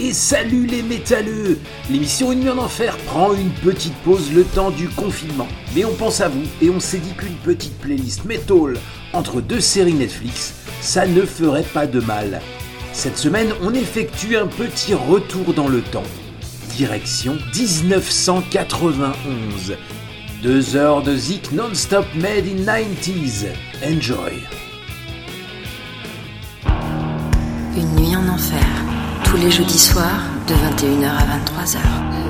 Et salut les métalleux L'émission Une nuit en enfer prend une petite pause le temps du confinement. Mais on pense à vous et on s'est dit qu'une petite playlist metal entre deux séries Netflix, ça ne ferait pas de mal. Cette semaine, on effectue un petit retour dans le temps. Direction 1991. Deux heures de zik non-stop made in 90s. Enjoy les jeudis soirs de 21h à 23h.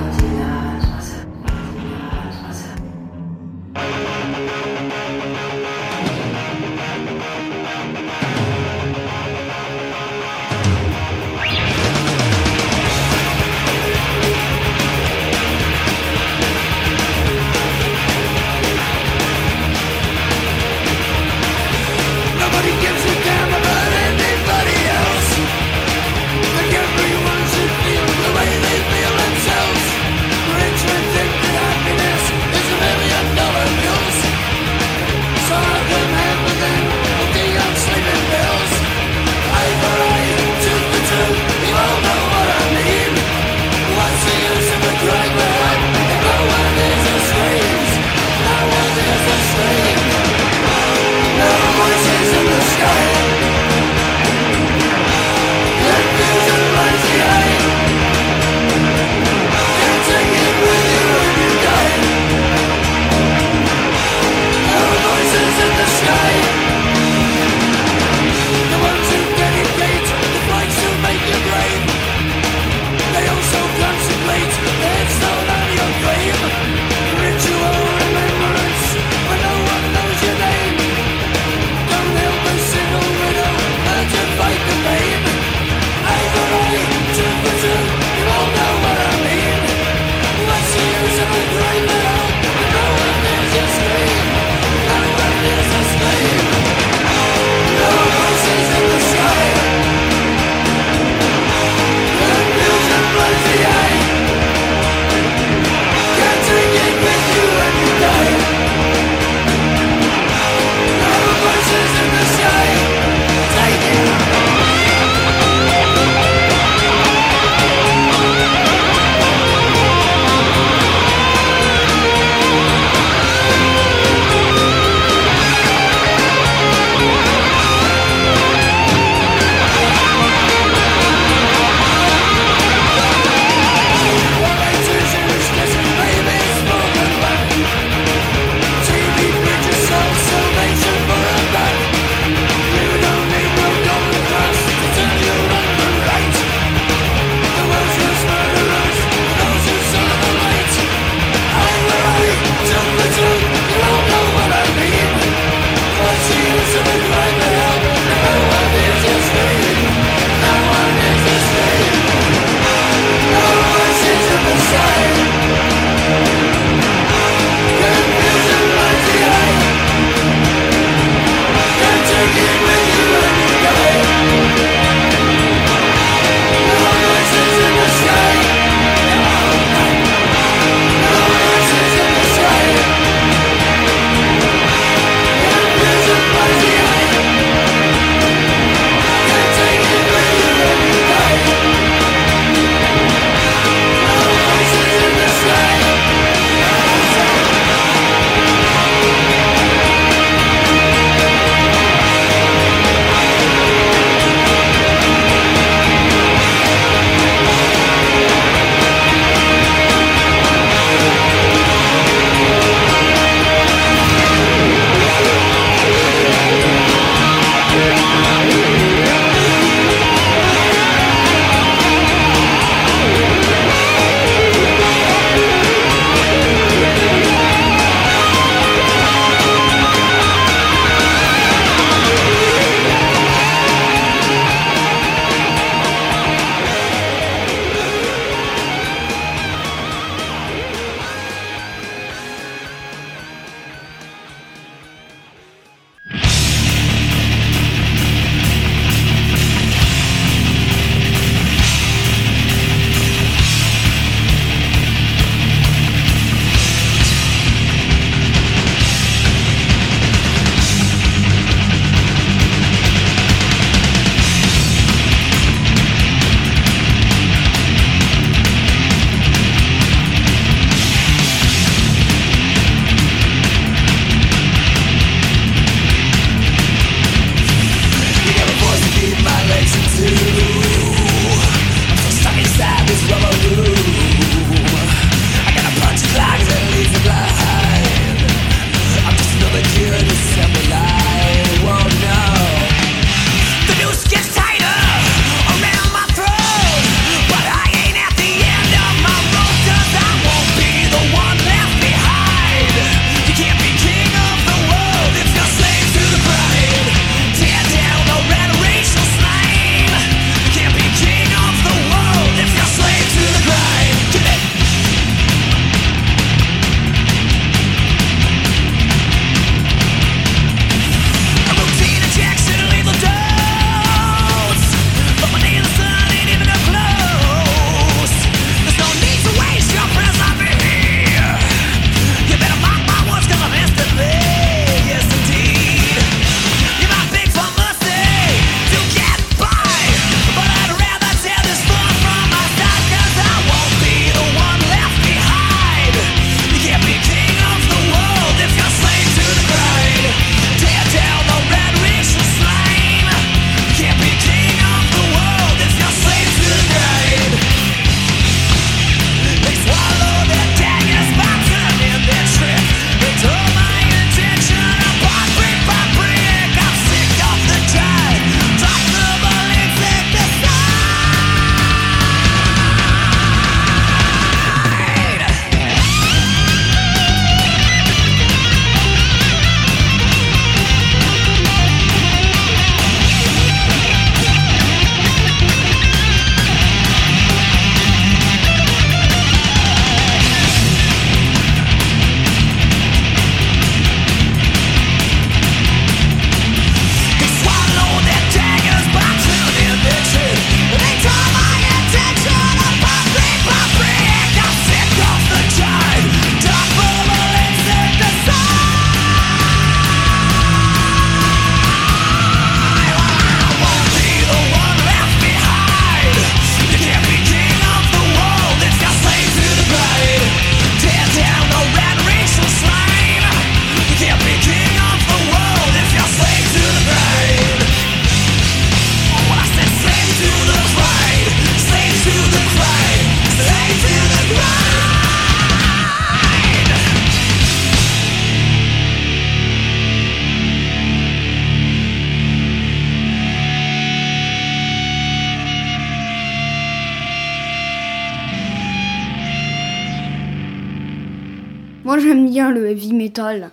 it all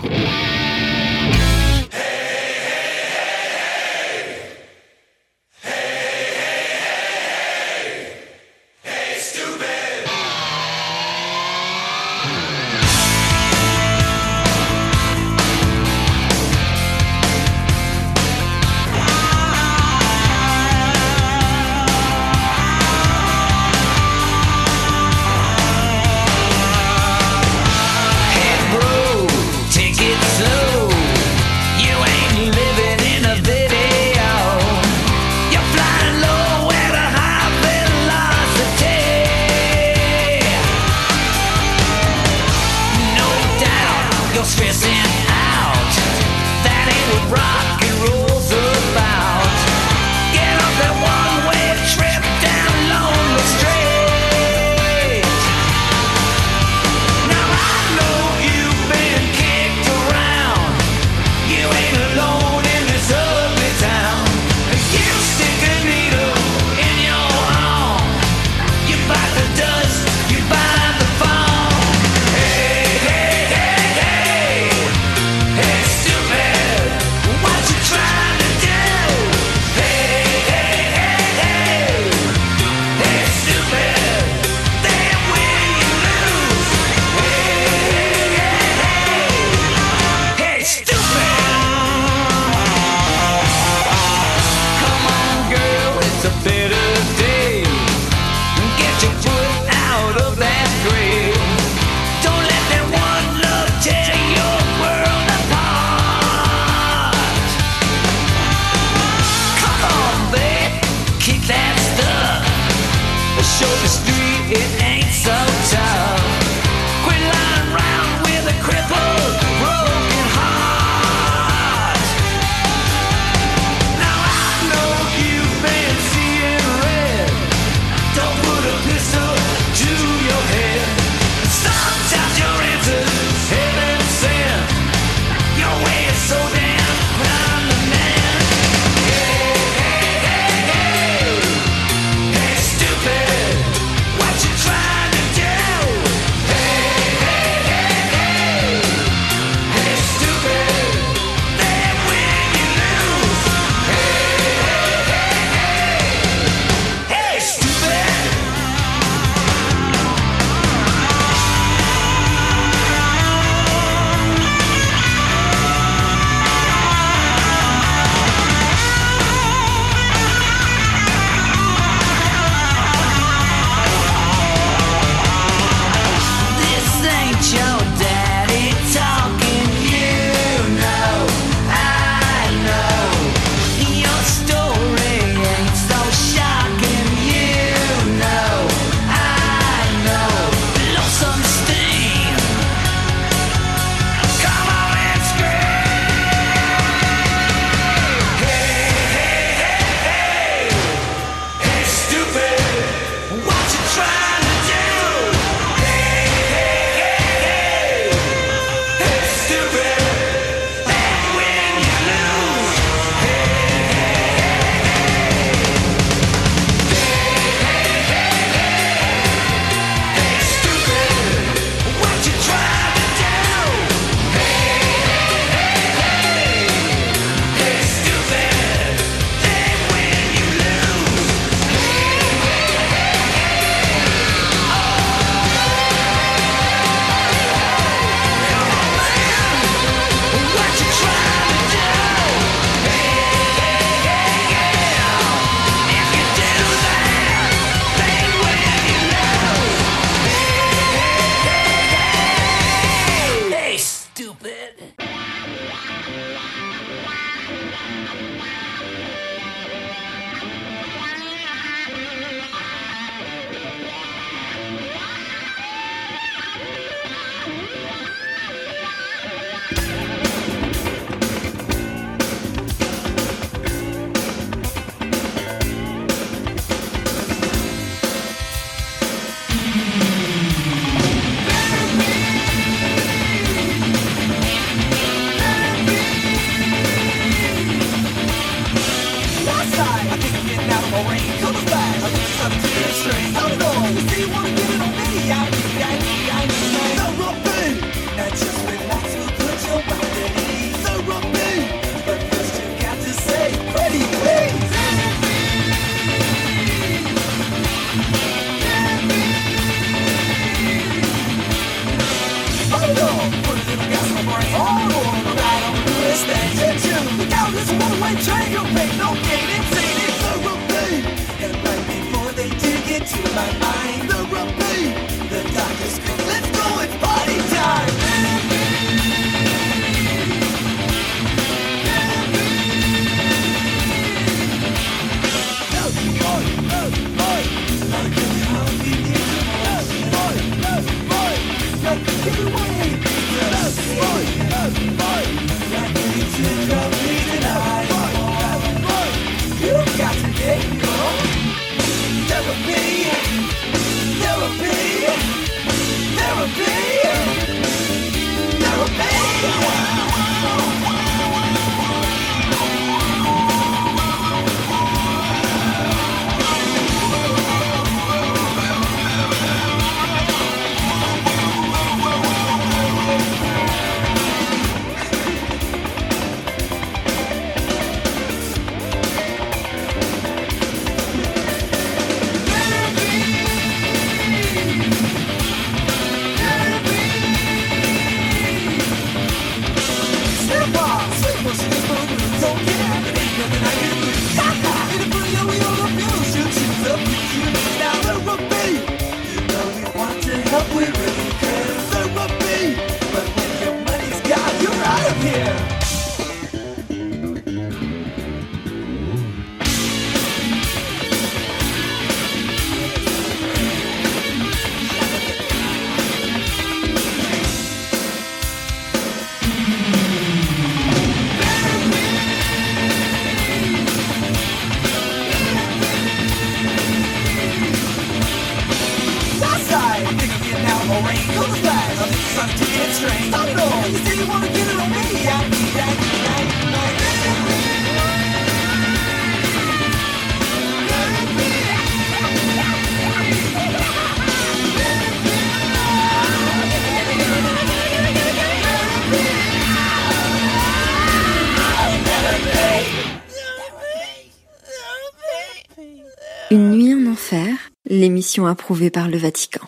guitare. L'émission approuvée par le Vatican.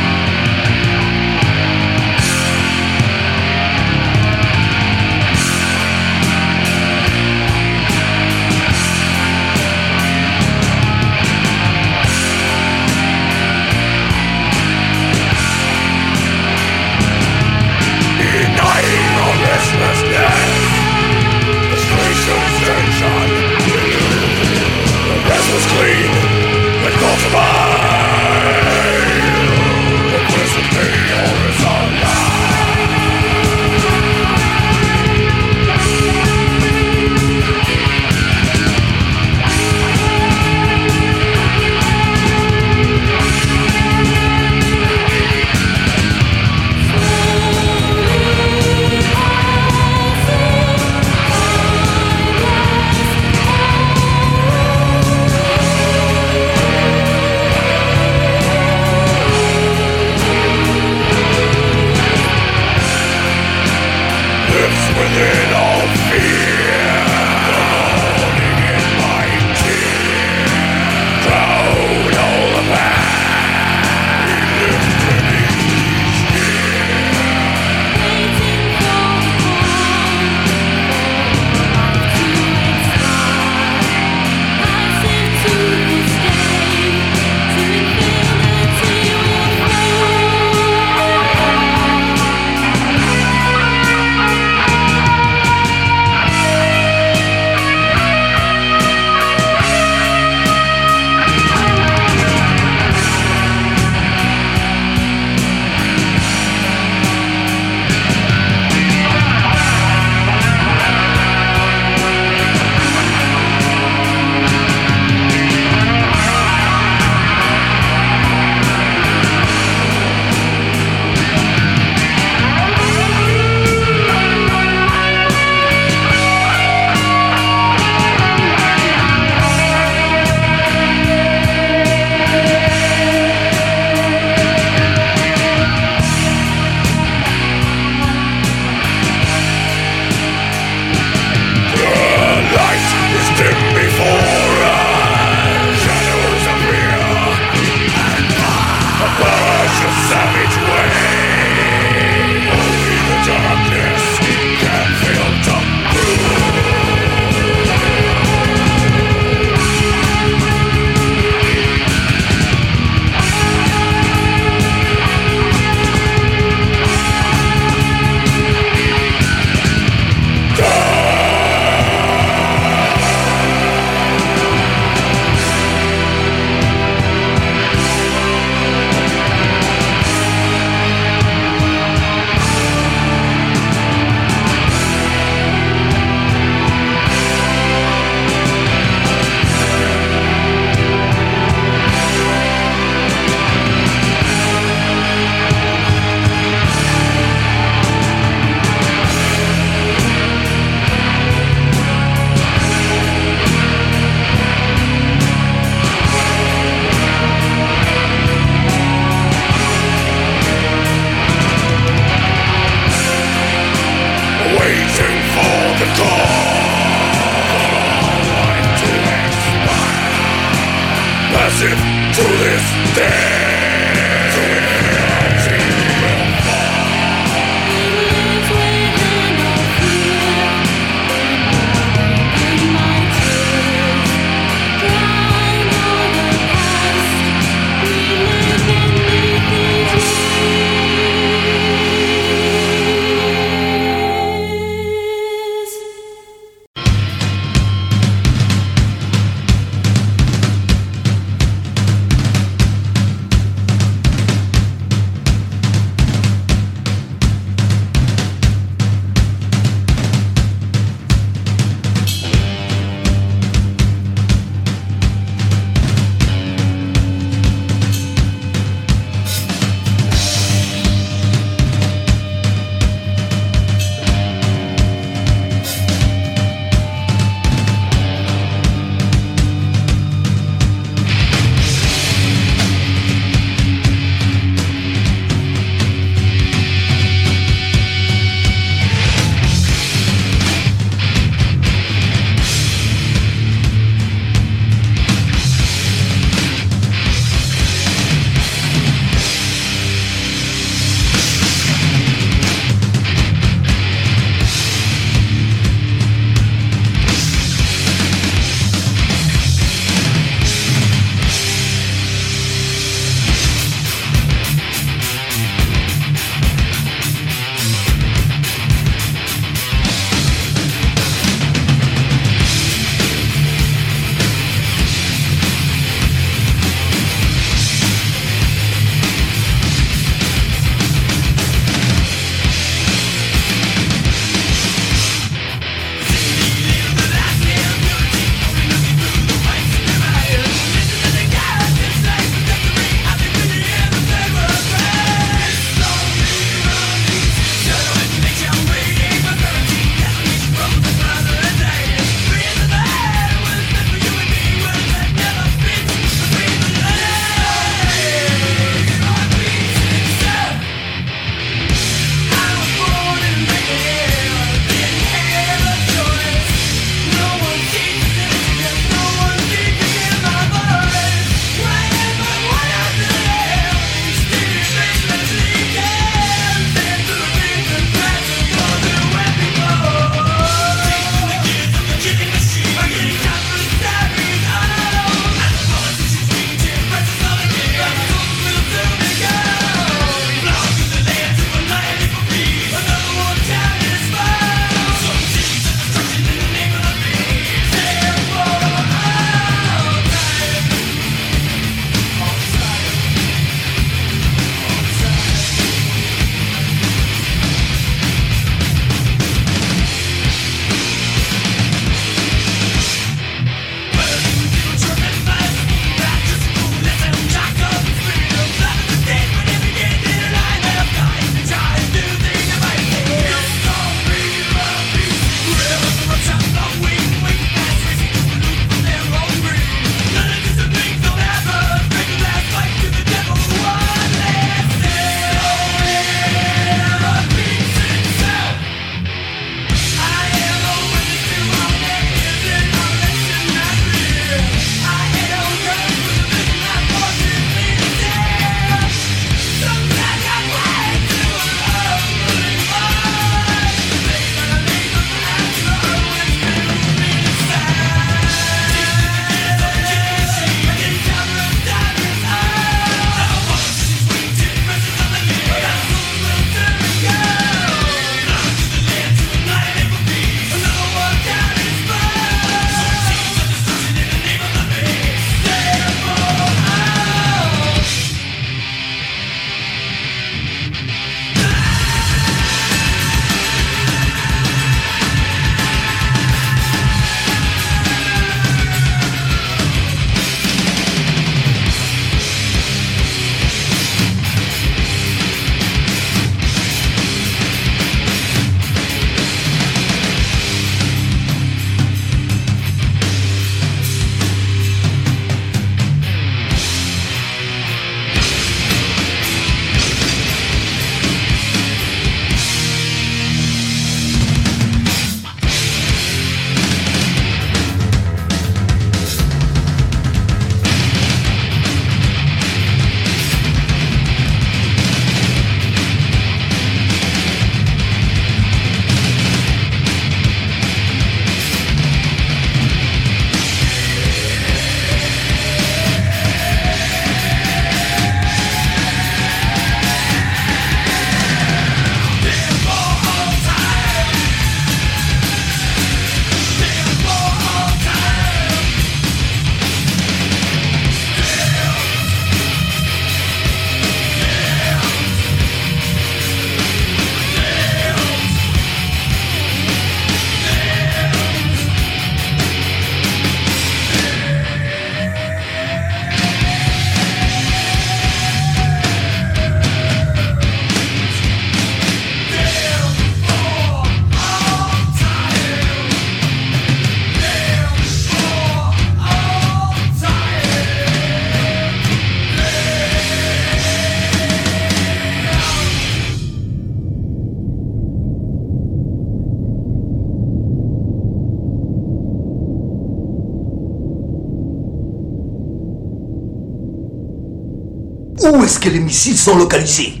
Que les missiles sont localisés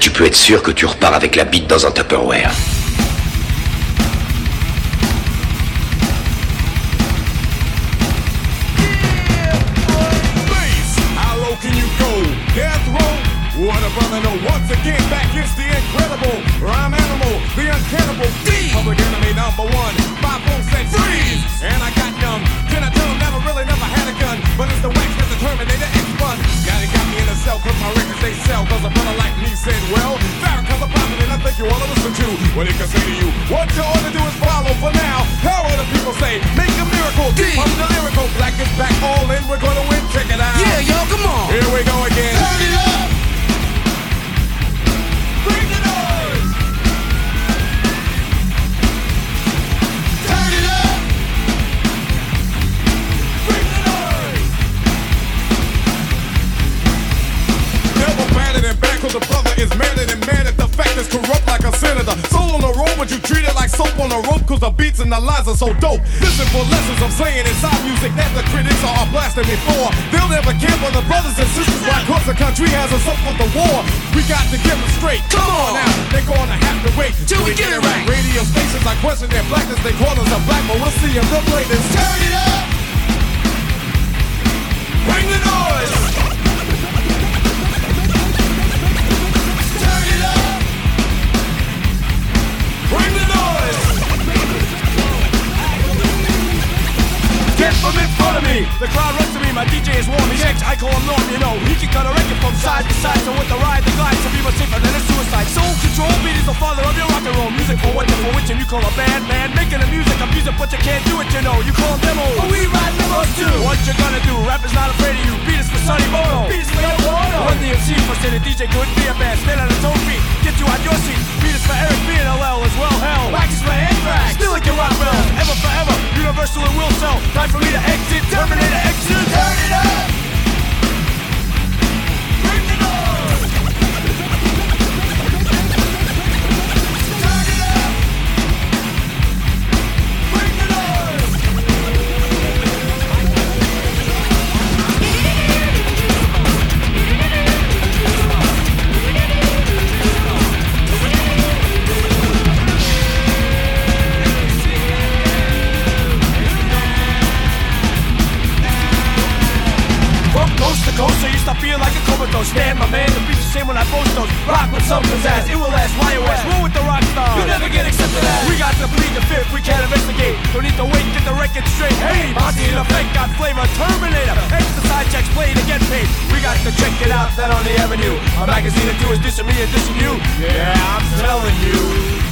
Tu peux être sûr que tu repars avec la bite dans un Tupperware. And are so dope. Listen for lessons I'm saying inside music that the critics are blasting me for. They'll never care for the brothers and sisters why cause the country has us up with the war. We got to get them straight. Come on now, they're gonna have to wait Till we get it right. Radio stations I question their blackness, they call us a black, but we'll see if they'll play this. Turn it up! Bring the noise! The crowd runs to me, my DJ is warm, he's I call him Norm, you know. He can cut a record from side to side, so with the ride, the glide, to be much safer than a suicide. Soul control, beat is the father of your rock and roll. Music for what, for which, and you call a band, man. Making the music, a music, but you can't do it, you know. You call demos, but we ride demos too. What you gonna do? Rap is not afraid of you. Beat is for Sonny Bono. Beat is for Yoko Ono. Run-DMC for say the DJ couldn't be a band. Stand on his own feet, you out your seat. Beat is for Eric B and LL as well, hell. Wax is for Anthrax. Still like your rock bells. Ever forever, universal and will sell. Time for me to exit, Terminator exit. Turn it up! Rock with some pizzazz, it will last, it last. Roll with the rock stars. You never get accepted as. We got to plead the fifth, we can't investigate. Don't need to wait, get the record straight. Hey, Monty in effect got flavor, Terminator. Extra side checks, play to get paid. We got to check it out, that on the avenue. A magazine or two is dissing me and dissing you. Yeah, I'm telling you.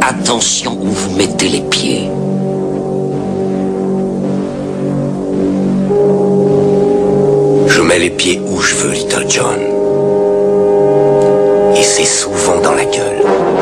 Attention où vous mettez les pieds. Je mets les pieds où je veux, Little John. Et c'est souvent dans la gueule.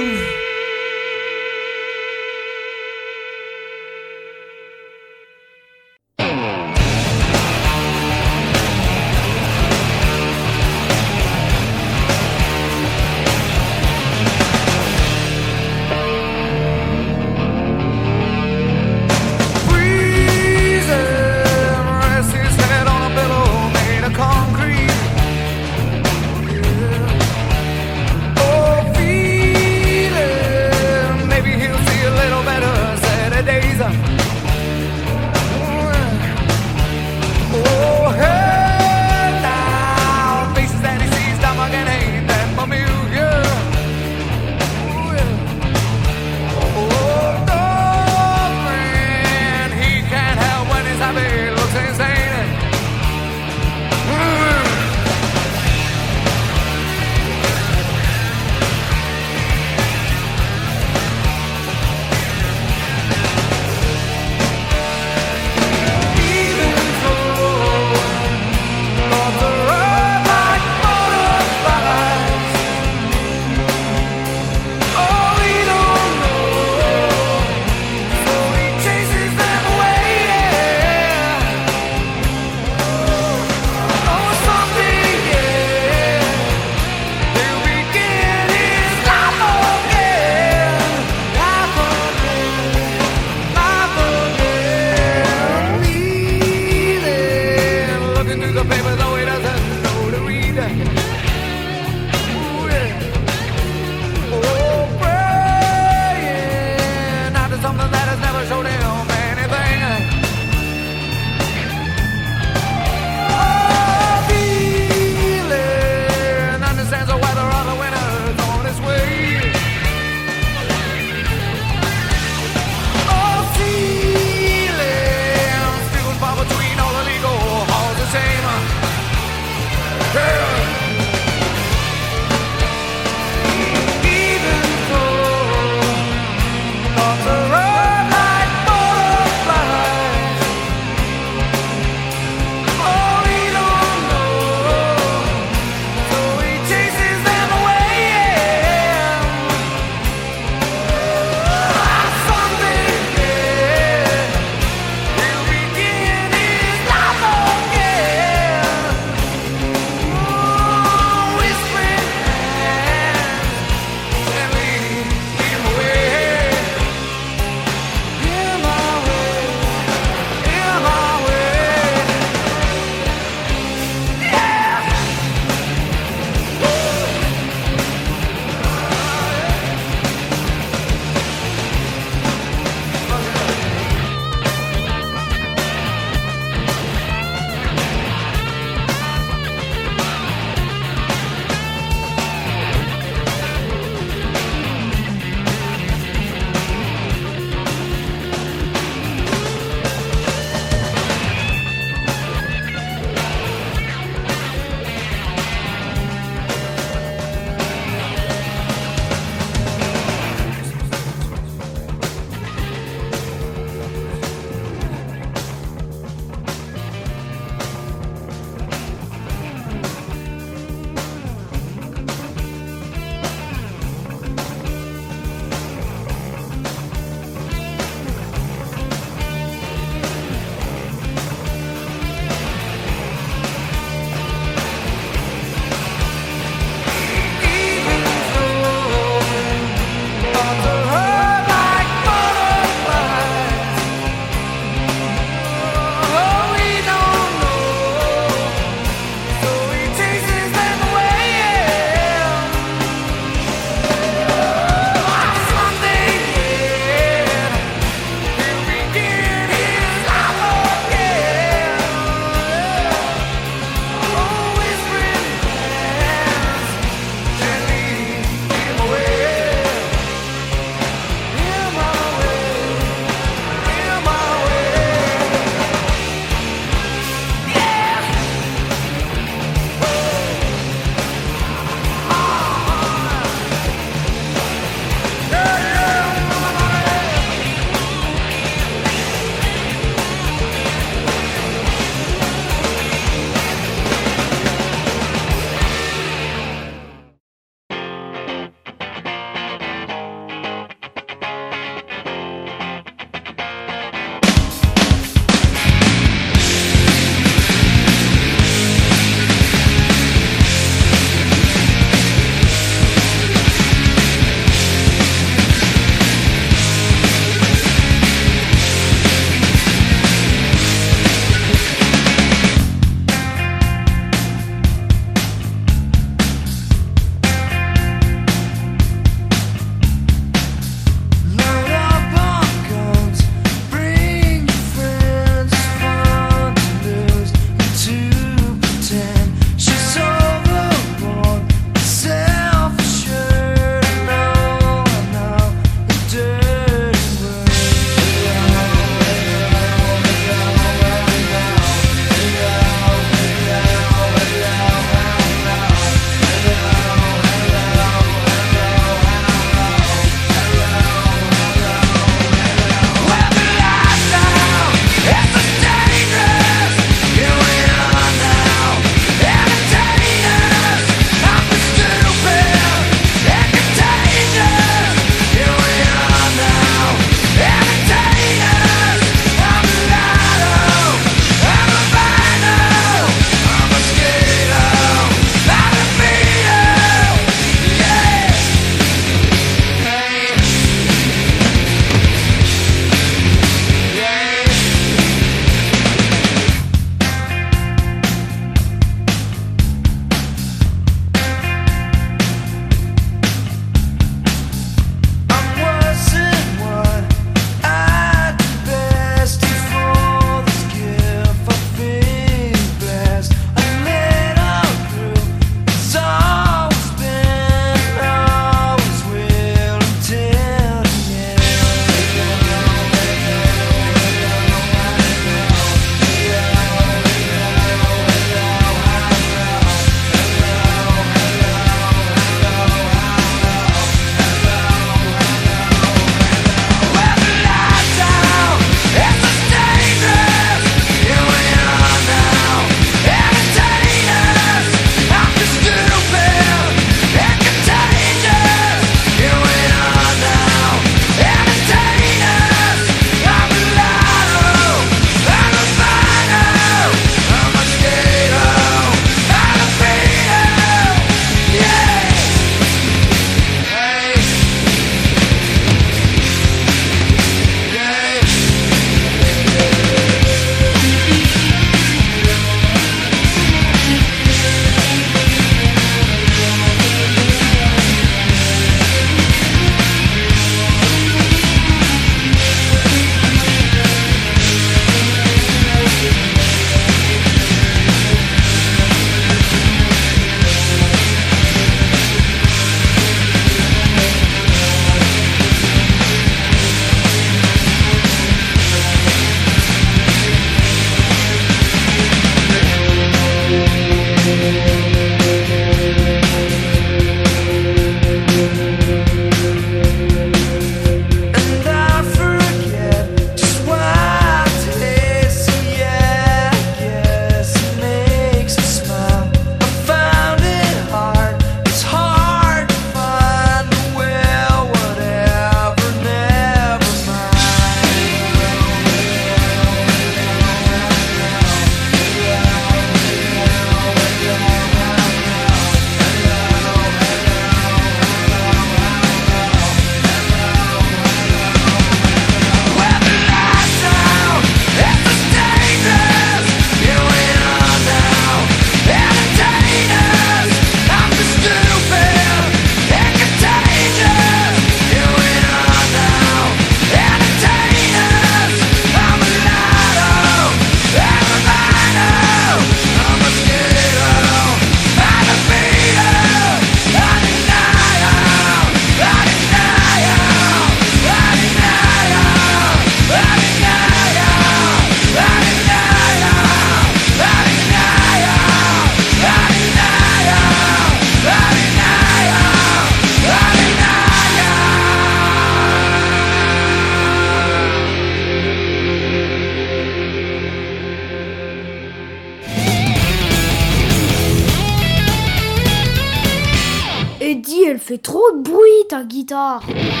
Guitare.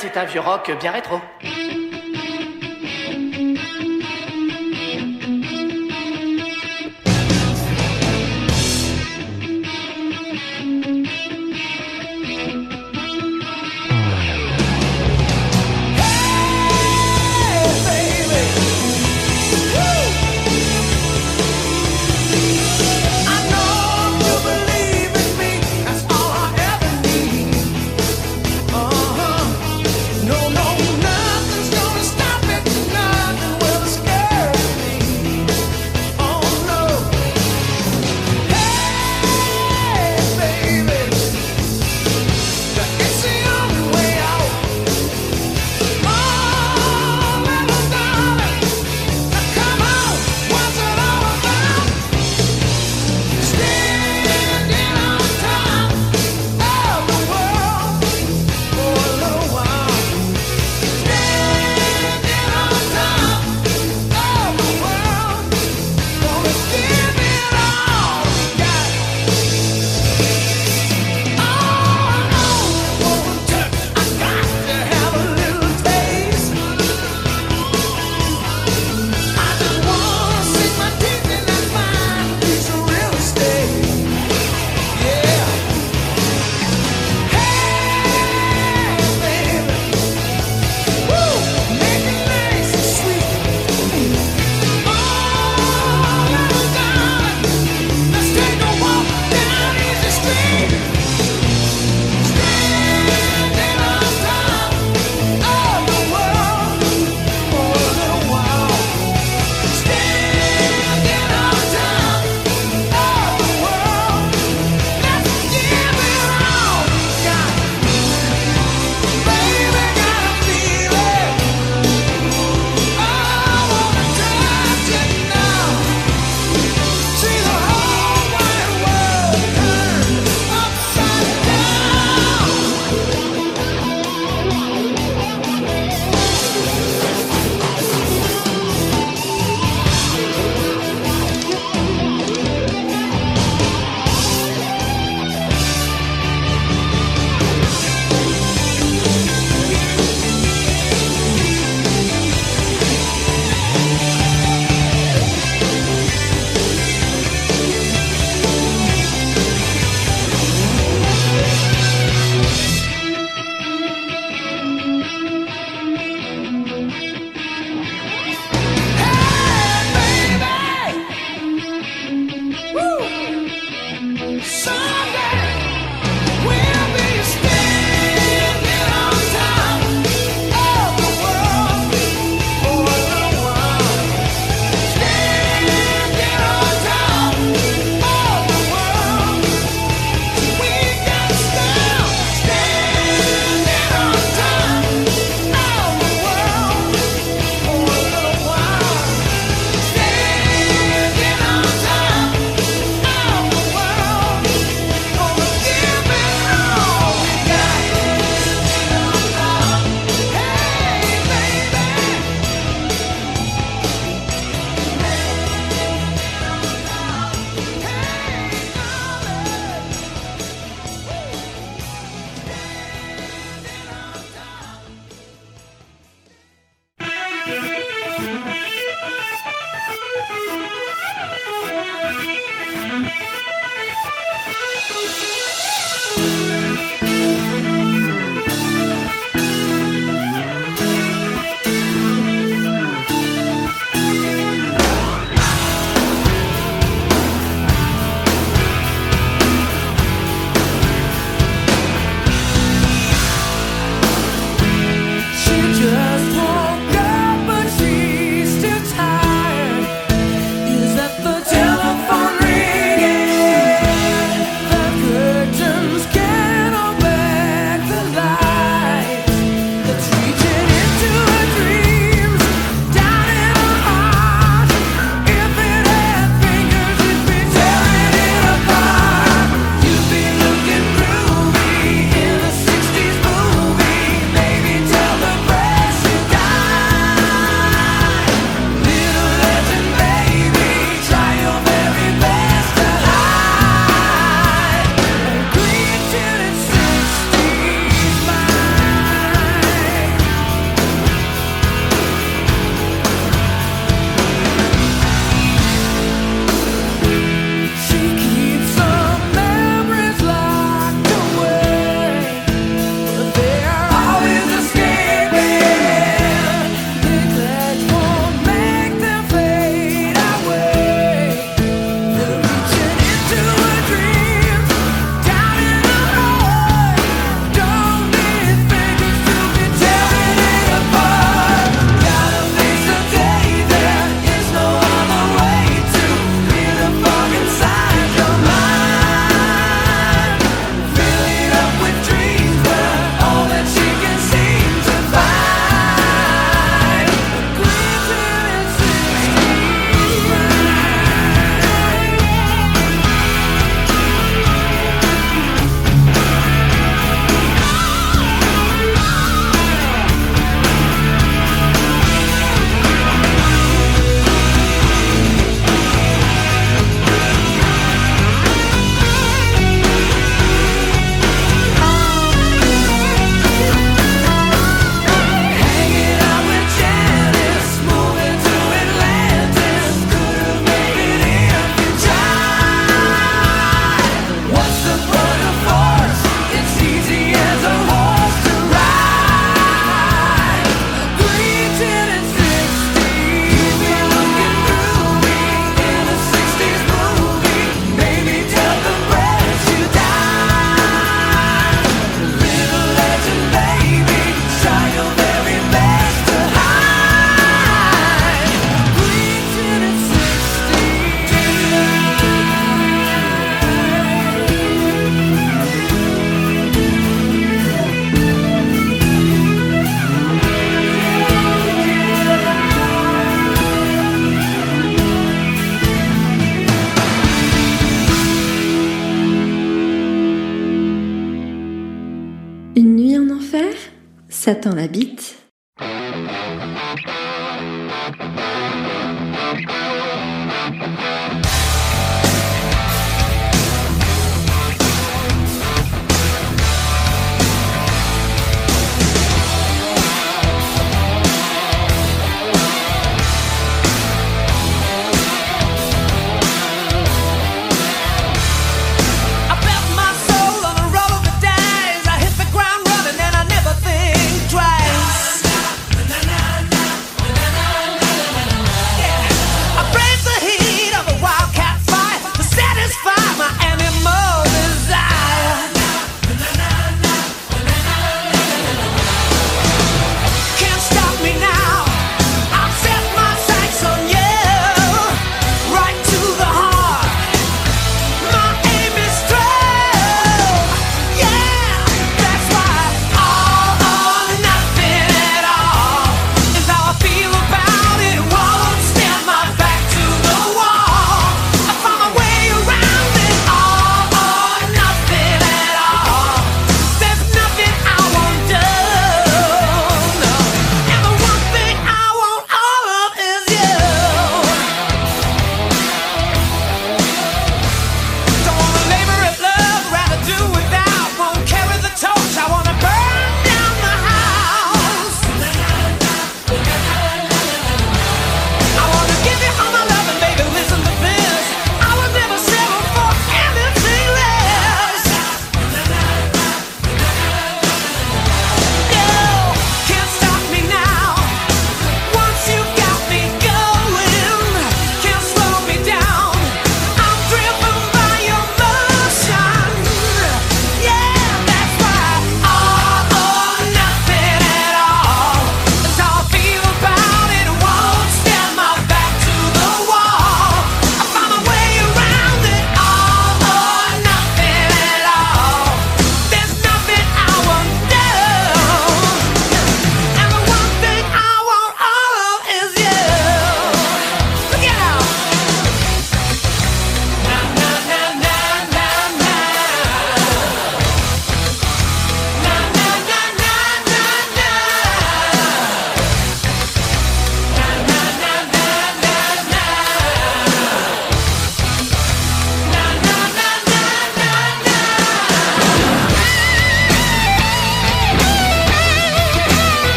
C'est un vieux rock bien rétro.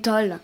étoile.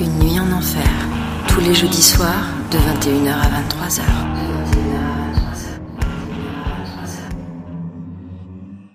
Une nuit en enfer, tous les jeudis soirs de 21h à 23h.